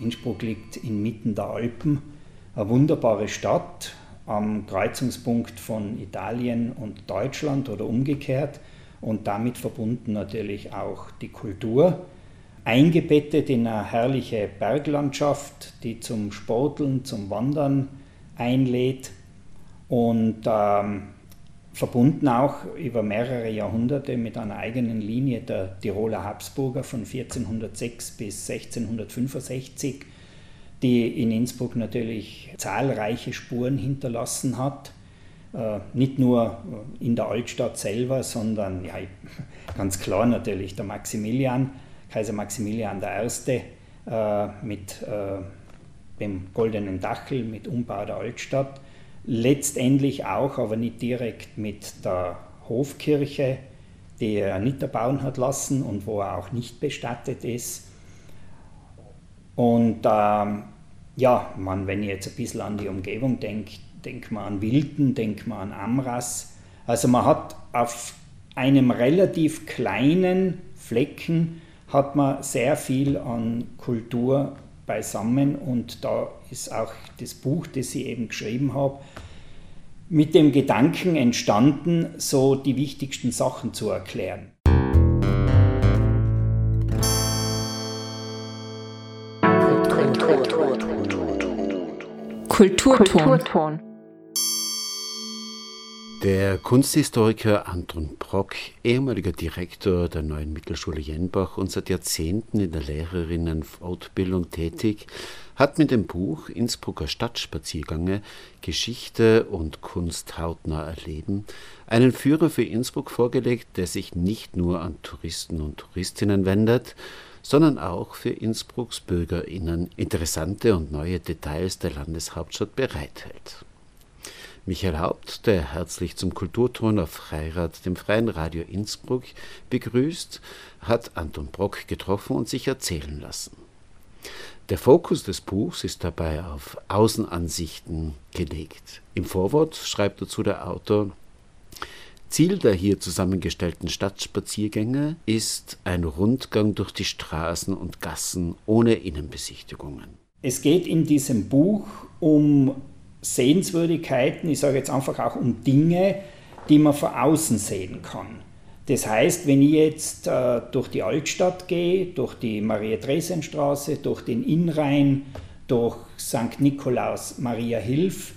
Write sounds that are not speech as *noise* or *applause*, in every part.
Innsbruck liegt inmitten der Alpen, eine wunderbare Stadt am Kreuzungspunkt von Italien und Deutschland oder umgekehrt. Und damit verbunden natürlich auch die Kultur. Eingebettet in eine herrliche Berglandschaft, die zum Sporteln, zum Wandern einlädt. Und ähm, verbunden auch über mehrere Jahrhunderte mit einer eigenen Linie der Tiroler Habsburger von 1406 bis 1665, die in Innsbruck natürlich zahlreiche Spuren hinterlassen hat. Äh, nicht nur in der Altstadt selber, sondern ja, *laughs* ganz klar natürlich der Maximilian, Kaiser Maximilian I. Äh, mit äh, dem Goldenen Dachel, mit Umbau der Altstadt letztendlich auch, aber nicht direkt mit der Hofkirche, die er nicht erbauen hat lassen und wo er auch nicht bestattet ist. Und ähm, ja, man, wenn ich jetzt ein bisschen an die Umgebung denke, denkt man an Wilden, denkt man an Amras. Also man hat auf einem relativ kleinen Flecken hat man sehr viel an Kultur beisammen und da ist auch das Buch, das ich eben geschrieben habe, mit dem Gedanken entstanden, so die wichtigsten Sachen zu erklären. Kulturton. Kulturton. Der Kunsthistoriker Anton Brock, ehemaliger Direktor der neuen Mittelschule Jenbach und seit Jahrzehnten in der Lehrerinnen-Fortbildung tätig, hat mit dem Buch Innsbrucker Stadtspaziergänge Geschichte und Kunst hautnah erleben einen Führer für Innsbruck vorgelegt, der sich nicht nur an Touristen und Touristinnen wendet, sondern auch für Innsbrucks BürgerInnen interessante und neue Details der Landeshauptstadt bereithält. Michael Haupt, der herzlich zum Kulturton auf Freirad, dem Freien Radio Innsbruck, begrüßt, hat Anton Brock getroffen und sich erzählen lassen. Der Fokus des Buchs ist dabei auf Außenansichten gelegt. Im Vorwort schreibt dazu der Autor, Ziel der hier zusammengestellten Stadtspaziergänge ist ein Rundgang durch die Straßen und Gassen ohne Innenbesichtigungen. Es geht in diesem Buch um Sehenswürdigkeiten, ich sage jetzt einfach auch um Dinge, die man von außen sehen kann. Das heißt, wenn ich jetzt äh, durch die Altstadt gehe, durch die Maria-Dresen-Straße, durch den Innrhein, durch St. Nikolaus Maria Hilf,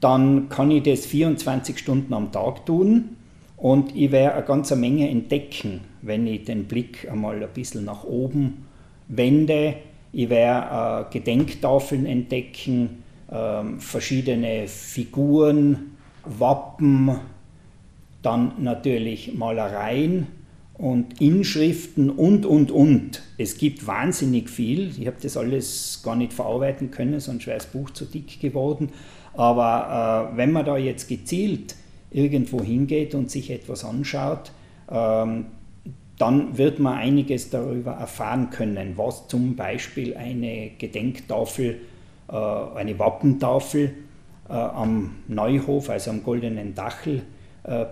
dann kann ich das 24 Stunden am Tag tun und ich werde eine ganze Menge entdecken, wenn ich den Blick einmal ein bisschen nach oben wende. Ich werde äh, Gedenktafeln entdecken, ähm, verschiedene Figuren, Wappen, dann natürlich Malereien und Inschriften und, und, und. Es gibt wahnsinnig viel. Ich habe das alles gar nicht verarbeiten können, sonst wäre das Buch zu dick geworden. Aber äh, wenn man da jetzt gezielt irgendwo hingeht und sich etwas anschaut, ähm, dann wird man einiges darüber erfahren können, was zum Beispiel eine Gedenktafel äh, eine Wappentafel äh, am Neuhof, also am Goldenen Dachel,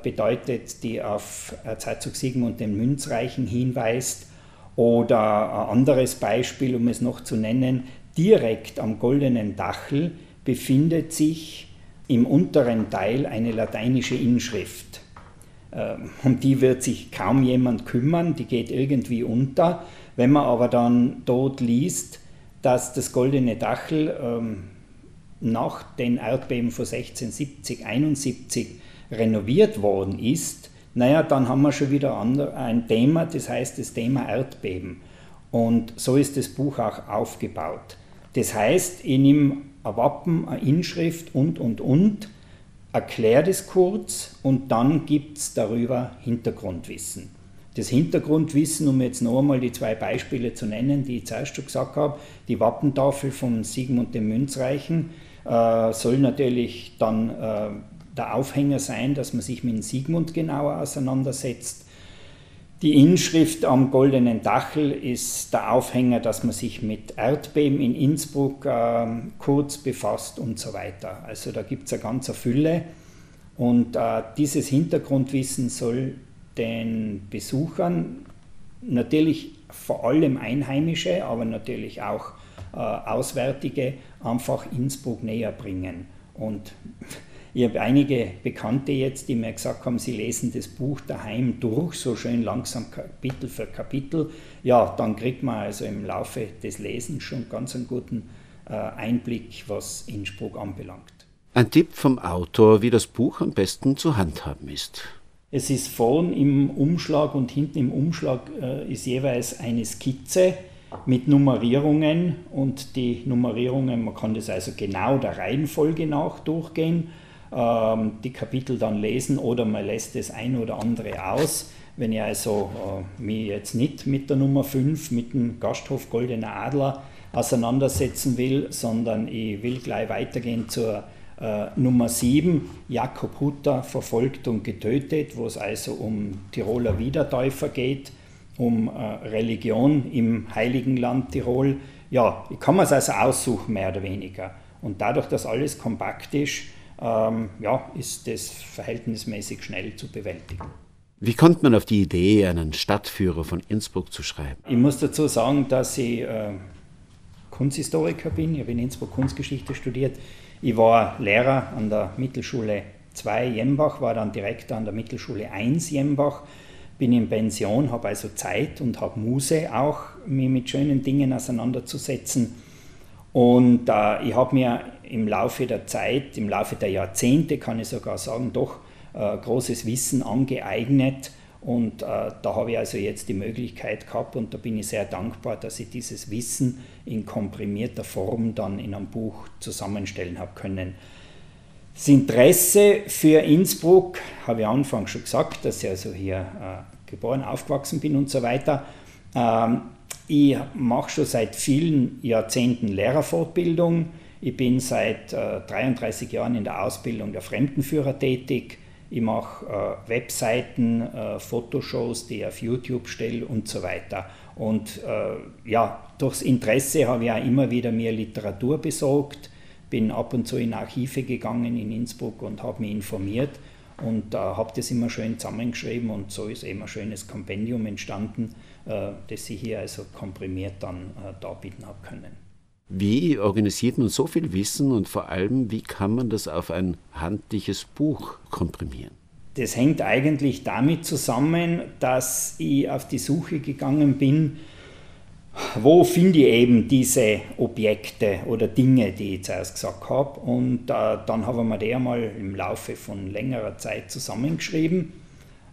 bedeutet, die auf Herzog Sigmund den Münzreichen hinweist. Oder ein anderes Beispiel, um es noch zu nennen, direkt am Goldenen Dachel befindet sich im unteren Teil eine lateinische Inschrift. Um die wird sich kaum jemand kümmern, die geht irgendwie unter. Wenn man aber dann dort liest, dass das Goldene Dachel ähm, nach den Erdbeben von 1670, 71 renoviert worden ist, naja, dann haben wir schon wieder ein Thema, das heißt das Thema Erdbeben. Und so ist das Buch auch aufgebaut. Das heißt, ich nehme ein Wappen, eine Inschrift und, und, und, erkläre das kurz und dann gibt es darüber Hintergrundwissen das Hintergrundwissen, um jetzt noch einmal die zwei Beispiele zu nennen, die ich zuerst schon gesagt habe, die Wappentafel von Sigmund dem Münzreichen äh, soll natürlich dann äh, der Aufhänger sein, dass man sich mit Sigmund genauer auseinandersetzt. Die Inschrift am goldenen Dachel ist der Aufhänger, dass man sich mit Erdbeben in Innsbruck äh, kurz befasst und so weiter. Also da gibt es eine ganze Fülle. Und äh, dieses Hintergrundwissen soll den Besuchern natürlich vor allem Einheimische, aber natürlich auch äh, Auswärtige einfach Innsbruck näher bringen. Und ich habe einige Bekannte jetzt, die mir gesagt haben, sie lesen das Buch daheim durch, so schön langsam Kapitel für Kapitel. Ja, dann kriegt man also im Laufe des Lesens schon ganz einen guten äh, Einblick, was Innsbruck anbelangt. Ein Tipp vom Autor, wie das Buch am besten zu handhaben ist. Es ist vorn im Umschlag und hinten im Umschlag äh, ist jeweils eine Skizze mit Nummerierungen und die Nummerierungen, man kann das also genau der Reihenfolge nach durchgehen ähm, die Kapitel dann lesen oder man lässt das ein oder andere aus. Wenn ich also äh, mich jetzt nicht mit der Nummer 5, mit dem Gasthof Goldener Adler auseinandersetzen will, sondern ich will gleich weitergehen zur äh, Nummer 7, Jakob Hutter verfolgt und getötet, wo es also um Tiroler Wiedertäufer geht, um äh, Religion im Heiligen Land Tirol. Ja, ich kann mir es also aussuchen, mehr oder weniger. Und dadurch, dass alles kompakt ist, ähm, ja, ist das verhältnismäßig schnell zu bewältigen. Wie kommt man auf die Idee, einen Stadtführer von Innsbruck zu schreiben? Ich muss dazu sagen, dass ich äh, Kunsthistoriker bin. Ich habe in Innsbruck Kunstgeschichte studiert. Ich war Lehrer an der Mittelschule 2 Jembach, war dann Direktor an der Mittelschule 1 Jembach, bin in Pension, habe also Zeit und habe Muse auch, mich mit schönen Dingen auseinanderzusetzen. Und äh, ich habe mir im Laufe der Zeit, im Laufe der Jahrzehnte, kann ich sogar sagen, doch äh, großes Wissen angeeignet. Und äh, da habe ich also jetzt die Möglichkeit gehabt und da bin ich sehr dankbar, dass ich dieses Wissen in komprimierter Form dann in einem Buch zusammenstellen habe können. Das Interesse für Innsbruck habe ich anfangs schon gesagt, dass ich also hier äh, geboren, aufgewachsen bin und so weiter. Ähm, ich mache schon seit vielen Jahrzehnten Lehrerfortbildung. Ich bin seit äh, 33 Jahren in der Ausbildung der Fremdenführer tätig. Ich mache äh, Webseiten, äh, Fotoshows, die ich auf YouTube stelle und so weiter. Und äh, ja, durchs Interesse habe ich auch immer wieder mehr Literatur besorgt, bin ab und zu in Archive gegangen in Innsbruck und habe mich informiert und äh, habe das immer schön zusammengeschrieben und so ist eben ein schönes Kompendium entstanden, das ich hier also komprimiert dann äh, darbieten habe können. Wie organisiert man so viel Wissen und vor allem, wie kann man das auf ein handliches Buch komprimieren? Das hängt eigentlich damit zusammen, dass ich auf die Suche gegangen bin, wo finde ich eben diese Objekte oder Dinge, die ich zuerst gesagt habe. Und äh, dann haben wir die einmal im Laufe von längerer Zeit zusammengeschrieben,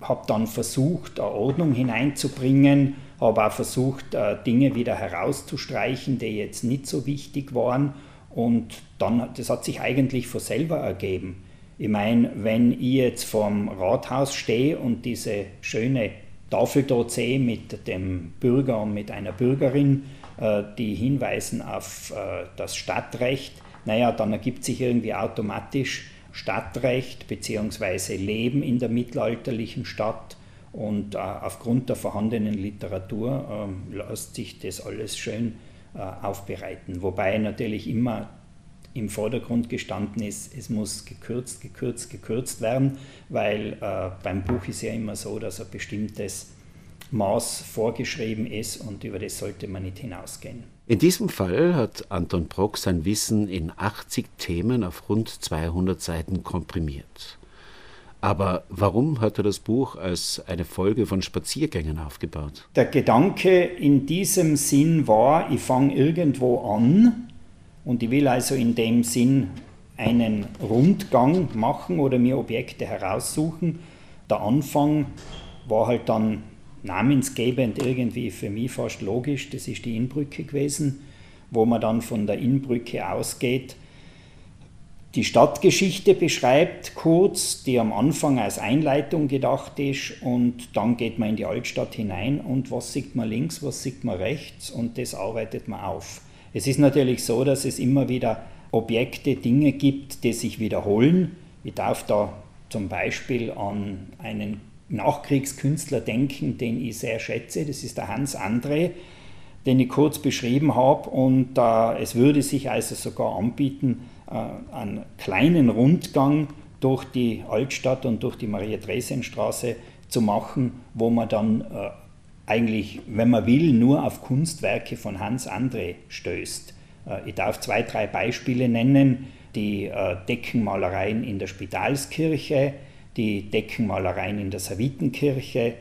habe dann versucht, Ordnung hineinzubringen, habe auch versucht, äh, Dinge wieder herauszustreichen, die jetzt nicht so wichtig waren. Und dann, das hat sich eigentlich von selber ergeben. Ich meine, wenn ich jetzt vorm Rathaus stehe und diese schöne Tafel dort sehe mit dem Bürger und mit einer Bürgerin, äh, die hinweisen auf äh, das Stadtrecht, naja, dann ergibt sich irgendwie automatisch Stadtrecht bzw. Leben in der mittelalterlichen Stadt und äh, aufgrund der vorhandenen Literatur äh, lässt sich das alles schön äh, aufbereiten. Wobei natürlich immer im Vordergrund gestanden ist, es muss gekürzt, gekürzt, gekürzt werden, weil äh, beim Buch ist ja immer so, dass ein bestimmtes Maß vorgeschrieben ist und über das sollte man nicht hinausgehen. In diesem Fall hat Anton Brock sein Wissen in 80 Themen auf rund 200 Seiten komprimiert. Aber warum hat er das Buch als eine Folge von Spaziergängen aufgebaut? Der Gedanke in diesem Sinn war, ich fange irgendwo an und ich will also in dem Sinn einen Rundgang machen oder mir Objekte heraussuchen. Der Anfang war halt dann namensgebend irgendwie für mich fast logisch, das ist die Innbrücke gewesen, wo man dann von der Innbrücke ausgeht die Stadtgeschichte beschreibt kurz, die am Anfang als Einleitung gedacht ist und dann geht man in die Altstadt hinein und was sieht man links, was sieht man rechts und das arbeitet man auf. Es ist natürlich so, dass es immer wieder Objekte, Dinge gibt, die sich wiederholen. Ich darf da zum Beispiel an einen Nachkriegskünstler denken, den ich sehr schätze, das ist der Hans André, den ich kurz beschrieben habe und äh, es würde sich also sogar anbieten, äh, einen kleinen Rundgang durch die Altstadt und durch die Maria-Dresden-Straße zu machen, wo man dann äh, eigentlich, wenn man will, nur auf Kunstwerke von Hans André stößt. Äh, ich darf zwei, drei Beispiele nennen. Die äh, Deckenmalereien in der Spitalskirche, die Deckenmalereien in der Savitenkirche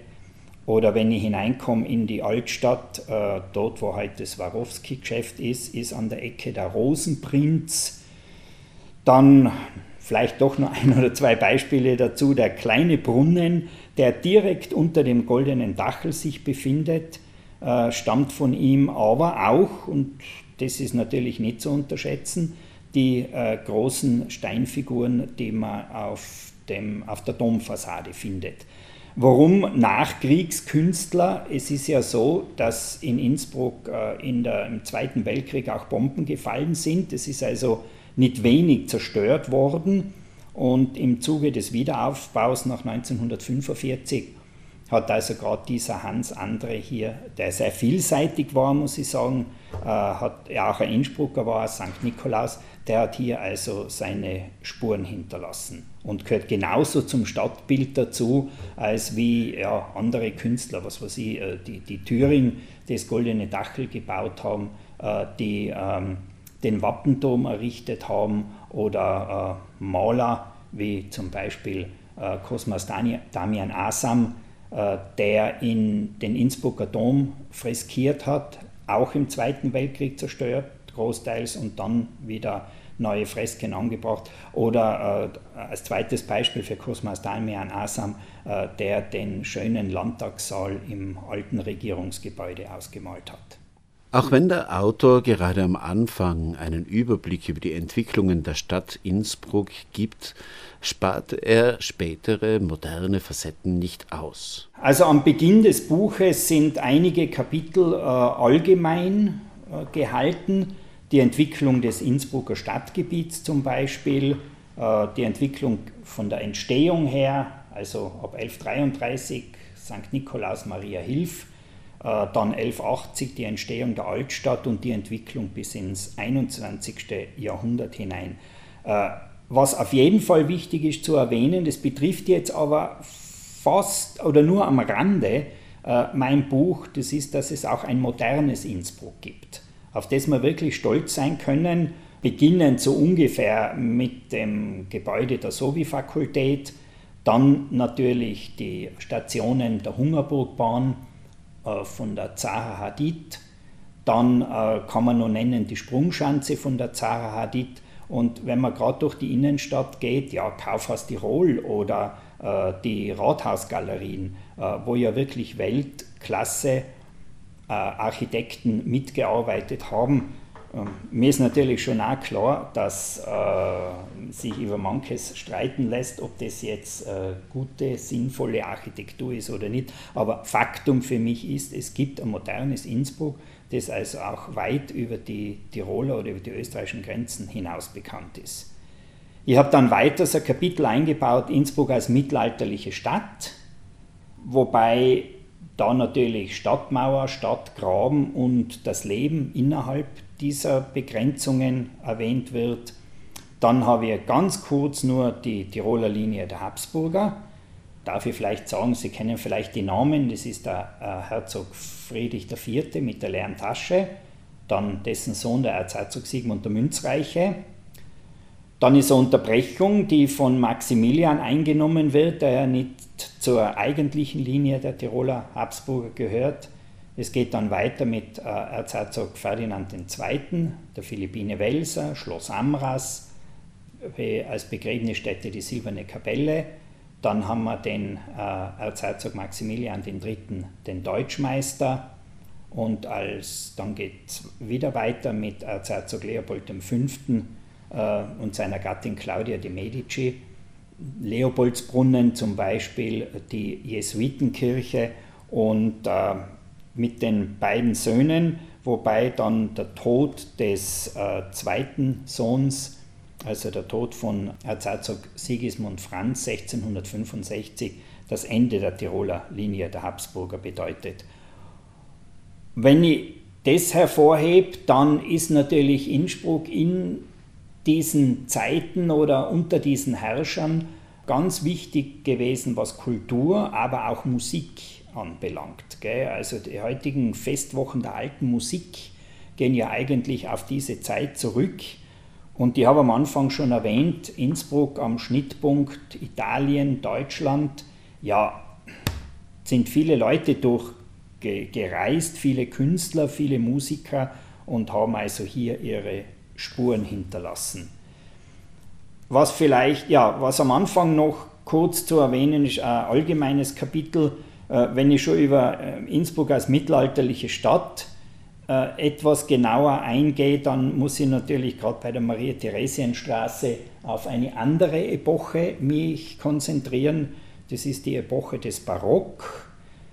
oder wenn ich hineinkomme in die Altstadt, äh, dort wo heute das Warowski-Geschäft ist, ist an der Ecke der Rosenprinz. Dann vielleicht doch noch *laughs* ein oder zwei Beispiele dazu. Der kleine Brunnen, der direkt unter dem goldenen Dachel sich befindet, äh, stammt von ihm, aber auch, und das ist natürlich nicht zu unterschätzen, die äh, großen Steinfiguren, die man auf, dem, auf der Domfassade findet. Warum Nachkriegskünstler? Es ist ja so, dass in Innsbruck äh, in der, im Zweiten Weltkrieg auch Bomben gefallen sind. Es ist also nicht wenig zerstört worden. Und im Zuge des Wiederaufbaus nach 1945 hat also gerade dieser Hans Andre hier, der sehr vielseitig war, muss ich sagen, äh, hat ja auch ein Innsbrucker war, St. Nikolaus, der hat hier also seine Spuren hinterlassen und gehört genauso zum Stadtbild dazu, als wie ja, andere Künstler, was weiß ich, äh, die, die Thüring das Goldene Dachel gebaut haben, äh, die ähm, den Wappenturm errichtet haben oder äh, Maler wie zum Beispiel äh, Cosmas Damian Asam, äh, der in den Innsbrucker Dom freskiert hat, auch im Zweiten Weltkrieg zerstört, großteils, und dann wieder neue Fresken angebracht. Oder äh, als zweites Beispiel für Cosmas Damian Asam, äh, der den schönen Landtagssaal im alten Regierungsgebäude ausgemalt hat. Auch wenn der Autor gerade am Anfang einen Überblick über die Entwicklungen der Stadt Innsbruck gibt, spart er spätere moderne Facetten nicht aus. Also am Beginn des Buches sind einige Kapitel äh, allgemein äh, gehalten. Die Entwicklung des Innsbrucker Stadtgebiets zum Beispiel, äh, die Entwicklung von der Entstehung her, also ab 1133 St. Nikolaus Maria Hilf, dann 1180 die Entstehung der Altstadt und die Entwicklung bis ins 21. Jahrhundert hinein. Äh, was auf jeden Fall wichtig ist zu erwähnen, das betrifft jetzt aber fast oder nur am Rande äh, mein Buch, das ist, dass es auch ein modernes Innsbruck gibt, auf das wir wirklich stolz sein können, beginnend so ungefähr mit dem Gebäude der Sovi-Fakultät, dann natürlich die Stationen der Hungerburgbahn, äh, von der Zaha Hadid. Dann äh, kann man noch nennen die Sprungschanze von der Zaha Hadid. Und wenn man gerade durch die Innenstadt geht, ja, Kaufhaus Tirol oder äh, die Rathausgalerien, äh, wo ja wirklich Weltklasse äh, Architekten mitgearbeitet haben, mir ist natürlich schon auch klar, dass äh, sich über manches streiten lässt, ob das jetzt äh, gute, sinnvolle Architektur ist oder nicht. Aber Faktum für mich ist, es gibt ein modernes Innsbruck, das also auch weit über die Tiroler oder über die österreichischen Grenzen hinaus bekannt ist. Ich habe dann weiter ein Kapitel eingebaut, Innsbruck als mittelalterliche Stadt, wobei da natürlich Stadtmauer, Stadtgraben und das Leben innerhalb dieser Begrenzungen erwähnt wird. Dann habe ich ganz kurz nur die Tiroler Linie der Habsburger. Darf ich vielleicht sagen, Sie kennen vielleicht die Namen, das ist der äh, Herzog Friedrich IV. mit der leeren Tasche, dann dessen Sohn der Erzherzog Sigmund der Münzreiche. Dann ist eine Unterbrechung, die von Maximilian eingenommen wird, der ja nicht zur eigentlichen Linie der Tiroler Habsburger gehört. Es geht dann weiter mit äh, Erzherzog Ferdinand II., der Philippine Welser, Schloss Amras, als Begräbnisstätte die Silberne Kapelle. Dann haben wir den äh, Erzherzog Maximilian III., den Deutschmeister. Und als, dann geht es wieder weiter mit Erzherzog Leopold V. Äh, und seiner Gattin Claudia de Medici. Leopoldsbrunnen zum Beispiel, die Jesuitenkirche und äh, mit den beiden Söhnen, wobei dann der Tod des äh, zweiten Sohns, also der Tod von Erzherzog Sigismund Franz 1665, das Ende der Tiroler Linie der Habsburger bedeutet. Wenn ich das hervorhebe, dann ist natürlich Innsbruck in diesen Zeiten oder unter diesen Herrschern ganz wichtig gewesen, was Kultur, aber auch Musik anbelangt. Gell? Also die heutigen Festwochen der alten Musik gehen ja eigentlich auf diese Zeit zurück. Und ich habe am Anfang schon erwähnt, Innsbruck am Schnittpunkt Italien, Deutschland. Ja, sind viele Leute durchgereist, viele Künstler, viele Musiker und haben also hier ihre Spuren hinterlassen. Was vielleicht, ja, was am Anfang noch kurz zu erwähnen ist, ein allgemeines Kapitel, wenn ich schon über äh, Innsbruck als mittelalterliche Stadt äh, etwas genauer eingehe, dann muss ich natürlich gerade bei der Maria-Theresien-Straße auf eine andere Epoche mich konzentrieren. Das ist die Epoche des Barock,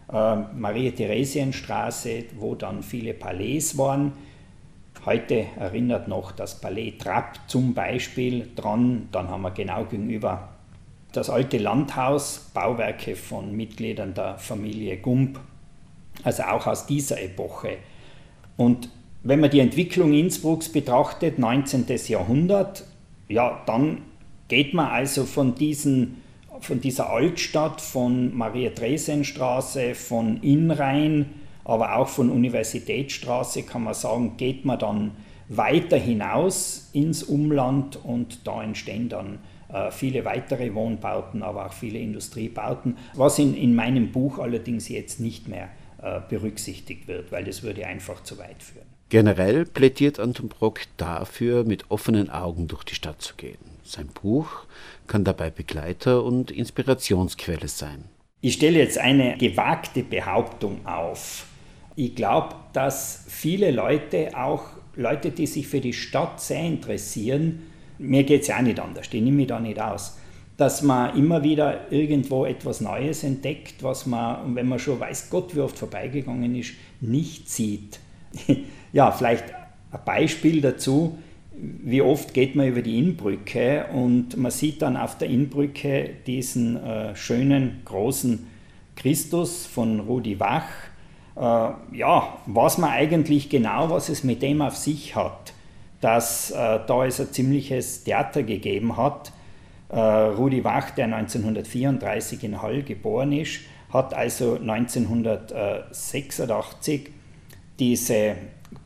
Maria-Theresien-Straße, wo dann viele Palais waren. Heute erinnert noch das Palais Trapp zum Beispiel dran. Dann haben wir genau gegenüber das alte Landhaus, Bauwerke von Mitgliedern der Familie Gump, also auch aus dieser Epoche. Und wenn man die Entwicklung Innsbrucks betrachtet, 19. Jahrhundert, ja, dann geht man also von, diesen, von dieser Altstadt, von Maria-Dresen-Straße, von Innrhein, aber auch von Universitätsstraße kann man sagen, geht man dann weiter hinaus ins Umland und da entstehen dann äh, viele weitere Wohnbauten, aber auch viele Industriebauten, was in, in meinem Buch allerdings jetzt nicht mehr äh, berücksichtigt wird, weil das würde einfach zu weit führen. Generell plädiert Anton Brock dafür, mit offenen Augen durch die Stadt zu gehen. Sein Buch kann dabei Begleiter und Inspirationsquelle sein. Ich stelle jetzt eine gewagte Behauptung auf ich glaube, dass viele Leute, auch Leute, die sich für die Stadt sehr interessieren, mir geht es ja auch nicht anders, die nehme ich da nicht aus, dass man immer wieder irgendwo etwas Neues entdeckt, was man, wenn man schon weiß Gott, wie oft vorbeigegangen ist, nicht sieht. *laughs* ja, vielleicht ein Beispiel dazu, wie oft geht man über die Innbrücke und man sieht dann auf der Innbrücke diesen äh, schönen, großen Christus von Rudi Wach, ja, was man eigentlich genau, was es mit dem auf sich hat, dass äh, da es ein ziemliches Theater gegeben hat. Äh, Rudi Wach, der 1934 in Hall geboren ist, hat also 1986 diese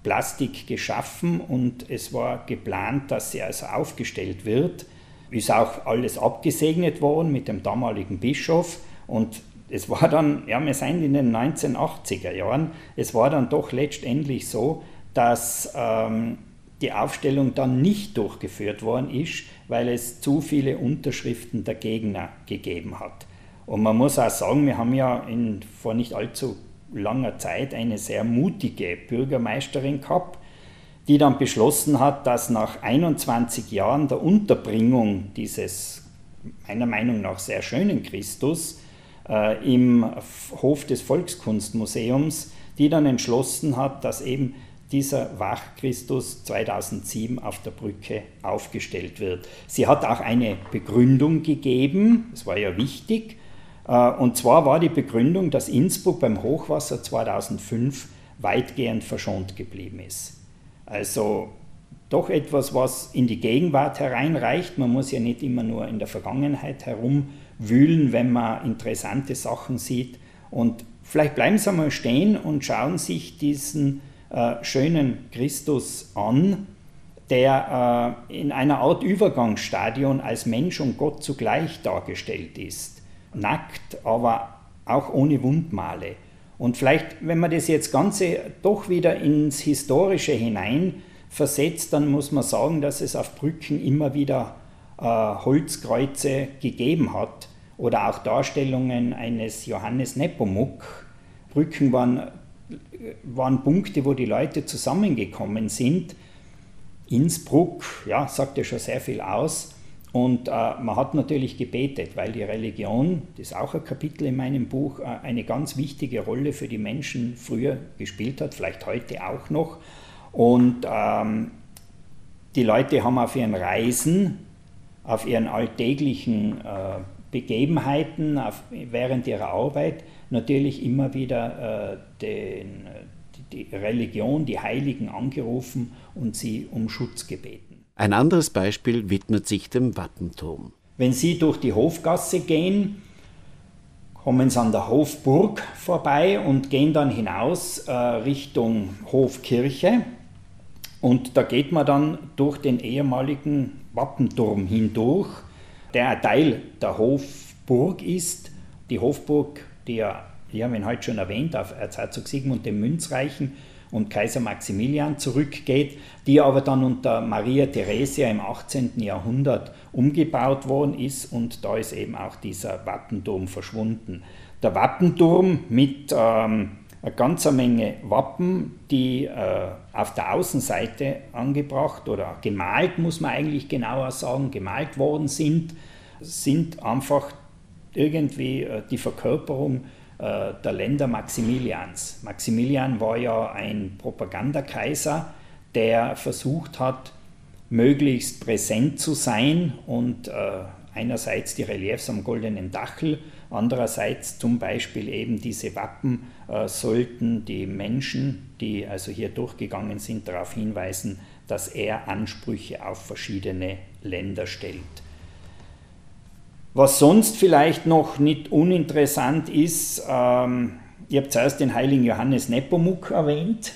Plastik geschaffen und es war geplant, dass sie also aufgestellt wird. Ist auch alles abgesegnet worden mit dem damaligen Bischof und es war dann, ja, wir sind in den 1980er Jahren, es war dann doch letztendlich so, dass ähm, die Aufstellung dann nicht durchgeführt worden ist, weil es zu viele Unterschriften der Gegner gegeben hat. Und man muss auch sagen, wir haben ja in, vor nicht allzu langer Zeit eine sehr mutige Bürgermeisterin gehabt, die dann beschlossen hat, dass nach 21 Jahren der Unterbringung dieses meiner Meinung nach sehr schönen Christus äh, im Hof des Volkskunstmuseums, die dann entschlossen hat, dass eben dieser Wachchristus 2007 auf der Brücke aufgestellt wird. Sie hat auch eine Begründung gegeben, das war ja wichtig, äh, und zwar war die Begründung, dass Innsbruck beim Hochwasser 2005 weitgehend verschont geblieben ist. Also doch etwas, was in die Gegenwart hereinreicht. Man muss ja nicht immer nur in der Vergangenheit herum wühlen, wenn man interessante Sachen sieht. Und vielleicht bleiben Sie mal stehen und schauen sich diesen äh, schönen Christus an, der äh, in einer Art Übergangsstadion als Mensch und Gott zugleich dargestellt ist. Nackt, aber auch ohne Wundmale. Und vielleicht, wenn man das jetzt Ganze doch wieder ins Historische hinein versetzt, dann muss man sagen, dass es auf Brücken immer wieder äh, Holzkreuze gegeben hat, oder auch Darstellungen eines Johannes Nepomuk. Brücken waren, waren Punkte, wo die Leute zusammengekommen sind. Innsbruck, ja, sagt ja schon sehr viel aus. Und äh, man hat natürlich gebetet, weil die Religion, das ist auch ein Kapitel in meinem Buch, äh, eine ganz wichtige Rolle für die Menschen früher gespielt hat, vielleicht heute auch noch. Und ähm, die Leute haben auf ihren Reisen, auf ihren alltäglichen äh, Begebenheiten auf, während ihrer Arbeit natürlich immer wieder äh, den, die Religion, die Heiligen angerufen und sie um Schutz gebeten. Ein anderes Beispiel widmet sich dem Wappenturm. Wenn Sie durch die Hofgasse gehen, kommen Sie an der Hofburg vorbei und gehen dann hinaus äh, Richtung Hofkirche. Und da geht man dann durch den ehemaligen Wappenturm hindurch, der ein Teil der Hofburg ist. Die Hofburg, die ja, die haben wir heute schon erwähnt, auf Erzherzog Sigmund dem Münzreichen und Kaiser Maximilian zurückgeht, die aber dann unter Maria Theresia im 18. Jahrhundert umgebaut worden ist und da ist eben auch dieser Wappenturm verschwunden. Der Wappenturm mit ähm, eine ganze Menge Wappen, die äh, auf der Außenseite angebracht oder gemalt, muss man eigentlich genauer sagen, gemalt worden sind, sind einfach irgendwie äh, die Verkörperung äh, der Länder Maximilians. Maximilian war ja ein Propagandakaiser, der versucht hat, möglichst präsent zu sein und äh, einerseits die Reliefs am goldenen Dachel, andererseits zum Beispiel eben diese Wappen äh, sollten die Menschen, die also hier durchgegangen sind, darauf hinweisen, dass er Ansprüche auf verschiedene Länder stellt. Was sonst vielleicht noch nicht uninteressant ist, ähm, ich habe zuerst den heiligen Johannes Nepomuk erwähnt.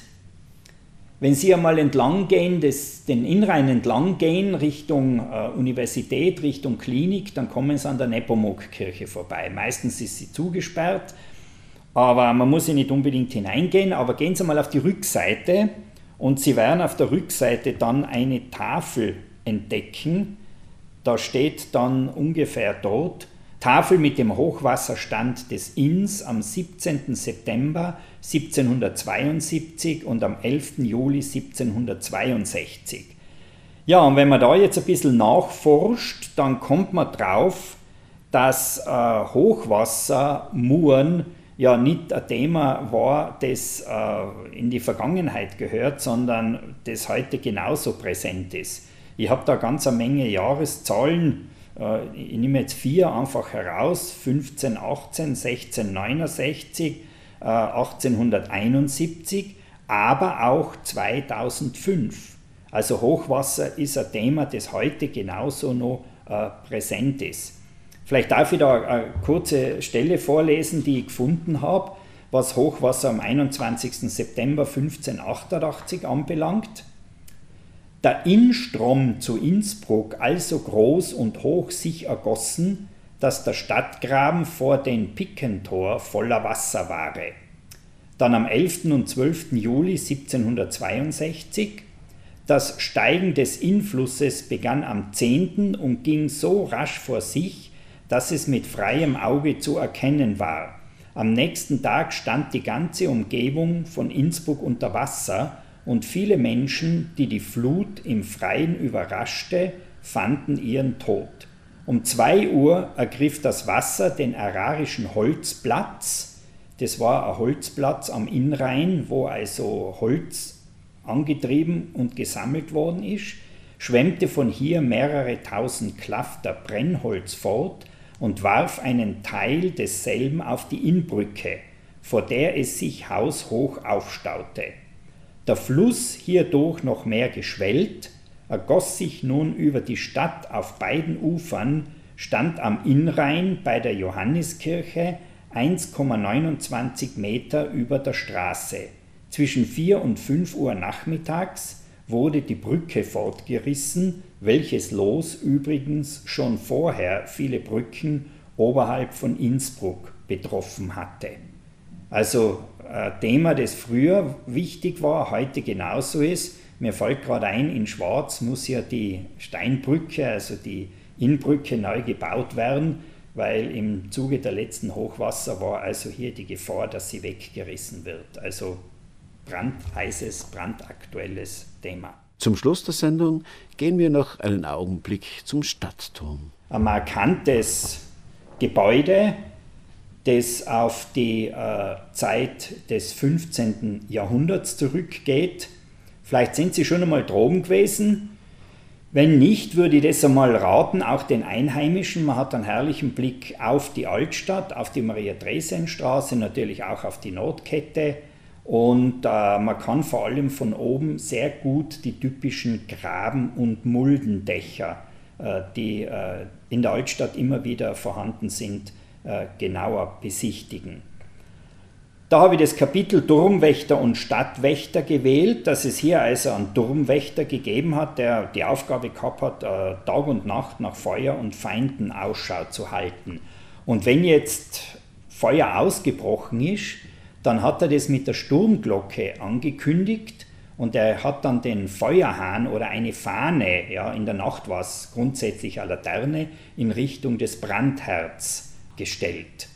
Wenn Sie einmal entlang gehen, des, den Innrhein entlang gehen, Richtung äh, Universität, Richtung Klinik, dann kommen Sie an der Nepomuk-Kirche vorbei. Meistens ist sie zugesperrt, aber man muss sie nicht unbedingt hineingehen. Aber gehen Sie mal auf die Rückseite und Sie werden auf der Rückseite dann eine Tafel entdecken, da steht dann ungefähr dort, Tafel mit dem Hochwasserstand des Inns am 17. September 1772 und am 11. Juli 1762. Ja, und wenn man da jetzt ein bisschen nachforscht, dann kommt man drauf, dass äh, Hochwassermuren ja nicht ein Thema war, das äh, in die Vergangenheit gehört, sondern das heute genauso präsent ist. Ich habe da ganz eine Menge Jahreszahlen. Äh, ich nehme jetzt vier einfach heraus: 1518, 1669, 1871, aber auch 2005. Also Hochwasser ist ein Thema, das heute genauso noch äh, präsent ist. Vielleicht darf ich da eine kurze Stelle vorlesen, die ich gefunden habe, was Hochwasser am 21. September 1588 anbelangt der Innstrom zu Innsbruck also groß und hoch sich ergossen, dass der Stadtgraben vor den Pickentor voller Wasser war. Dann am 11. und 12. Juli 1762 das Steigen des Innflusses begann am 10. und ging so rasch vor sich, dass es mit freiem Auge zu erkennen war. Am nächsten Tag stand die ganze Umgebung von Innsbruck unter Wasser und viele Menschen, die die Flut im Freien überraschte, fanden ihren Tod. Um zwei Uhr ergriff das Wasser den ararischen Holzplatz. Das war ein Holzplatz am Innrhein, wo also Holz angetrieben und gesammelt worden ist, schwemmte von hier mehrere tausend Klafter Brennholz fort und warf einen Teil desselben auf die Innbrücke, vor der es sich haushoch aufstaute. Der Fluss, hierdurch noch mehr geschwellt, ergoss sich nun über die Stadt auf beiden Ufern, stand am Innrhein bei der Johanniskirche 1,29 Meter über der Straße. Zwischen 4 und 5 Uhr nachmittags wurde die Brücke fortgerissen, welches Los übrigens schon vorher viele Brücken oberhalb von Innsbruck betroffen hatte. Also ein äh, Thema, das früher wichtig war, heute genauso ist. Mir fällt gerade ein, in Schwarz muss ja die Steinbrücke, also die Innbrücke neu gebaut werden, weil im Zuge der letzten Hochwasser war also hier die Gefahr, dass sie weggerissen wird. Also brandheißes, brandaktuelles Thema. Zum Schluss der Sendung gehen wir noch einen Augenblick zum Stadtturm. Ein markantes Gebäude, das auf die äh, Zeit des 15. Jahrhunderts zurückgeht. Vielleicht sind Sie schon einmal droben gewesen. Wenn nicht, würde ich das einmal raten, auch den Einheimischen. Man hat einen herrlichen Blick auf die Altstadt, auf die Maria-Dresden-Straße, natürlich auch auf die Nordkette. Und äh, man kann vor allem von oben sehr gut die typischen Graben- und Muldendächer, äh, die äh, in der Altstadt immer wieder vorhanden sind, äh, genauer besichtigen. Da habe ich das Kapitel Turmwächter und Stadtwächter gewählt, dass es hier also einen Turmwächter gegeben hat, der die Aufgabe gehabt hat, äh, Tag und Nacht nach Feuer und Feinden Ausschau zu halten. Und wenn jetzt Feuer ausgebrochen ist, dann hat er das mit der Sturmglocke angekündigt und er hat dann den Feuerhahn oder eine Fahne, ja, in der Nacht war es grundsätzlich eine Laterne, in Richtung des Brandherz gestellt.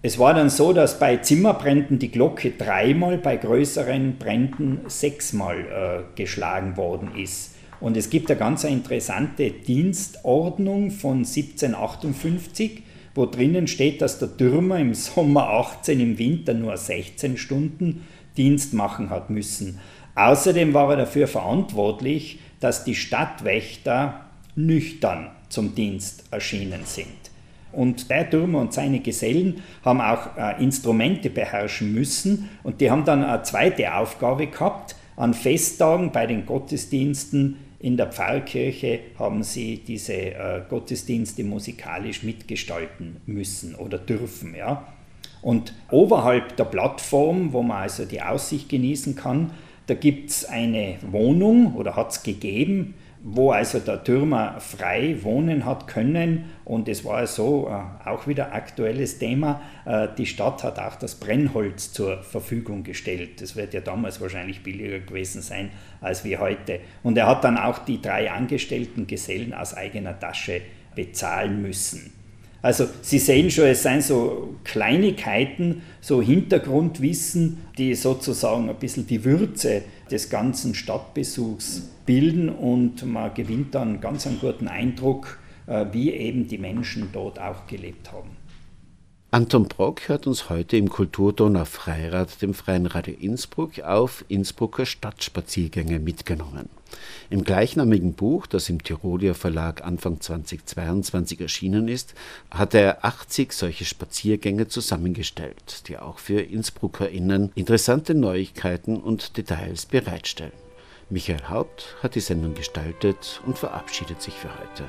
Es war dann so, dass bei Zimmerbränden die Glocke dreimal, bei größeren Bränden sechsmal äh, geschlagen worden ist. Und es gibt eine ganz interessante Dienstordnung von 1758, wo drinnen steht, dass der Türmer im Sommer 18, im Winter nur 16 Stunden Dienst machen hat müssen. Außerdem war er dafür verantwortlich, dass die Stadtwächter nüchtern zum Dienst erschienen sind. Und der Türmer und seine Gesellen haben auch äh, Instrumente beherrschen müssen und die haben dann eine zweite Aufgabe gehabt. An Festtagen bei den Gottesdiensten in der Pfarrkirche haben sie diese äh, Gottesdienste musikalisch mitgestalten müssen oder dürfen. Ja. Und oberhalb der Plattform, wo man also die Aussicht genießen kann, da gibt es eine Wohnung oder hat es gegeben, wo also der Türmer frei wohnen hat können. Und es war so äh, auch wieder aktuelles Thema. Äh, die Stadt hat auch das Brennholz zur Verfügung gestellt. Das wird ja damals wahrscheinlich billiger gewesen sein als wie heute. Und er hat dann auch die drei angestellten Gesellen aus eigener Tasche bezahlen müssen. Also Sie sehen schon, es sind so Kleinigkeiten, so Hintergrundwissen, die sozusagen ein bisschen die Würze des ganzen Stadtbesuchs bilden und man gewinnt dann ganz einen guten Eindruck, äh, wie eben die Menschen dort auch gelebt haben. Anton Brock hat uns heute im Kulturdonau Freirad, dem Freien Radio Innsbruck, auf Innsbrucker Stadtspaziergänge mitgenommen. Im gleichnamigen Buch, das im Tirolier Verlag Anfang 2022 erschienen ist, hat er 80 solche Spaziergänge zusammengestellt, die auch für InnsbruckerInnen interessante Neuigkeiten und Details bereitstellen. Michael Haupt hat die Sendung gestaltet und verabschiedet sich für heute.